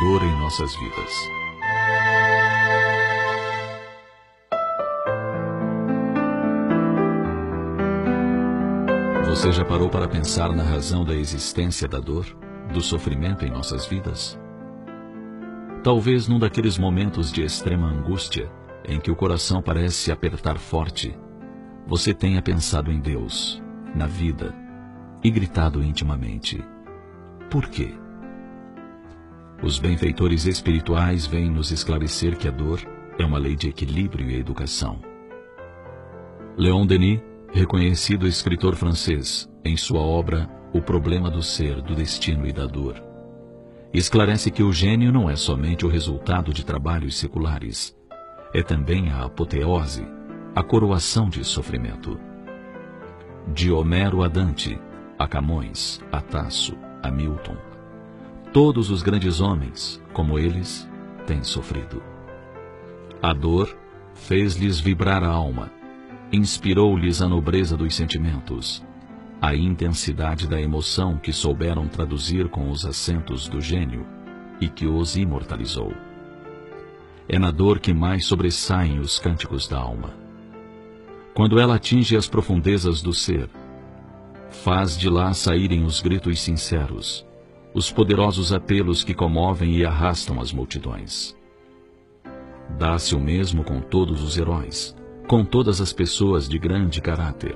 dor em nossas vidas. Você já parou para pensar na razão da existência da dor, do sofrimento em nossas vidas? Talvez num daqueles momentos de extrema angústia, em que o coração parece apertar forte, você tenha pensado em Deus, na vida, e gritado intimamente: Por quê? Os benfeitores espirituais vêm nos esclarecer que a dor é uma lei de equilíbrio e educação. Leon Denis reconhecido escritor francês, em sua obra O Problema do Ser, do Destino e da Dor, esclarece que o gênio não é somente o resultado de trabalhos seculares, é também a apoteose, a coroação de sofrimento. De Homero a Dante, a Camões, a Tasso, a Milton, todos os grandes homens, como eles, têm sofrido. A dor fez-lhes vibrar a alma, inspirou-lhes a nobreza dos sentimentos, a intensidade da emoção que souberam traduzir com os acentos do gênio e que os imortalizou. É na dor que mais sobressaem os cânticos da alma. Quando ela atinge as profundezas do ser, faz de lá saírem os gritos sinceros, os poderosos apelos que comovem e arrastam as multidões. Dá-se o mesmo com todos os heróis, com todas as pessoas de grande caráter,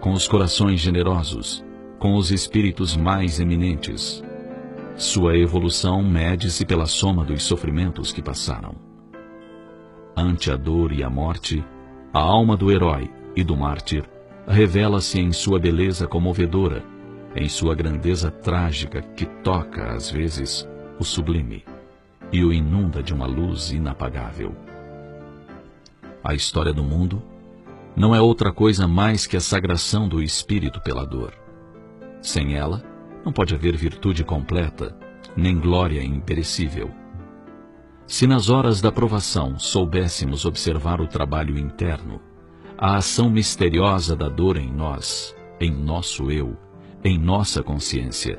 com os corações generosos, com os espíritos mais eminentes. Sua evolução mede-se pela soma dos sofrimentos que passaram. Ante a dor e a morte, a alma do herói e do mártir revela-se em sua beleza comovedora, em sua grandeza trágica que toca, às vezes, o sublime e o inunda de uma luz inapagável. A história do mundo não é outra coisa mais que a sagração do espírito pela dor. Sem ela, não pode haver virtude completa, nem glória imperecível. Se nas horas da provação soubéssemos observar o trabalho interno, a ação misteriosa da dor em nós, em nosso eu, em nossa consciência,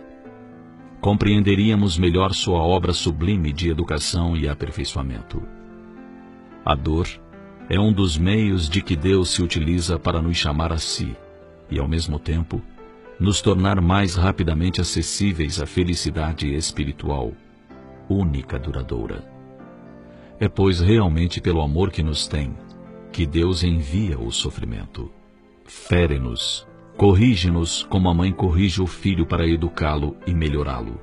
compreenderíamos melhor sua obra sublime de educação e aperfeiçoamento. A dor é um dos meios de que Deus se utiliza para nos chamar a si e, ao mesmo tempo, nos tornar mais rapidamente acessíveis à felicidade espiritual, única duradoura. É, pois, realmente pelo amor que nos tem que Deus envia o sofrimento. Fere-nos, corrige-nos como a mãe corrige o filho para educá-lo e melhorá-lo.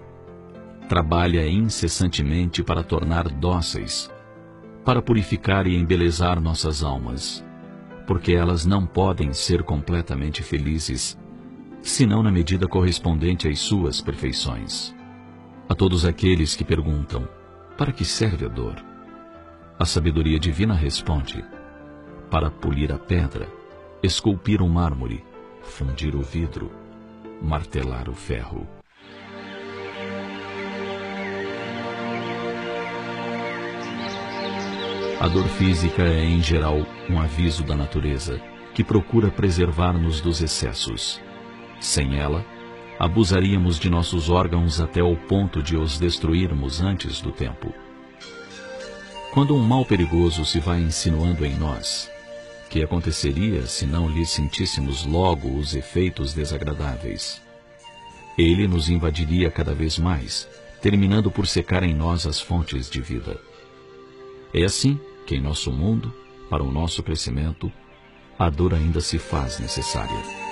Trabalha incessantemente para tornar dóceis para purificar e embelezar nossas almas, porque elas não podem ser completamente felizes, senão na medida correspondente às suas perfeições. A todos aqueles que perguntam, para que serve a dor? A sabedoria divina responde, para polir a pedra, esculpir o mármore, fundir o vidro, martelar o ferro. A dor física é, em geral, um aviso da natureza, que procura preservar-nos dos excessos. Sem ela, abusaríamos de nossos órgãos até o ponto de os destruirmos antes do tempo. Quando um mal perigoso se vai insinuando em nós, que aconteceria se não lhe sentíssemos logo os efeitos desagradáveis? Ele nos invadiria cada vez mais, terminando por secar em nós as fontes de vida. É assim que em nosso mundo, para o nosso crescimento, a dor ainda se faz necessária.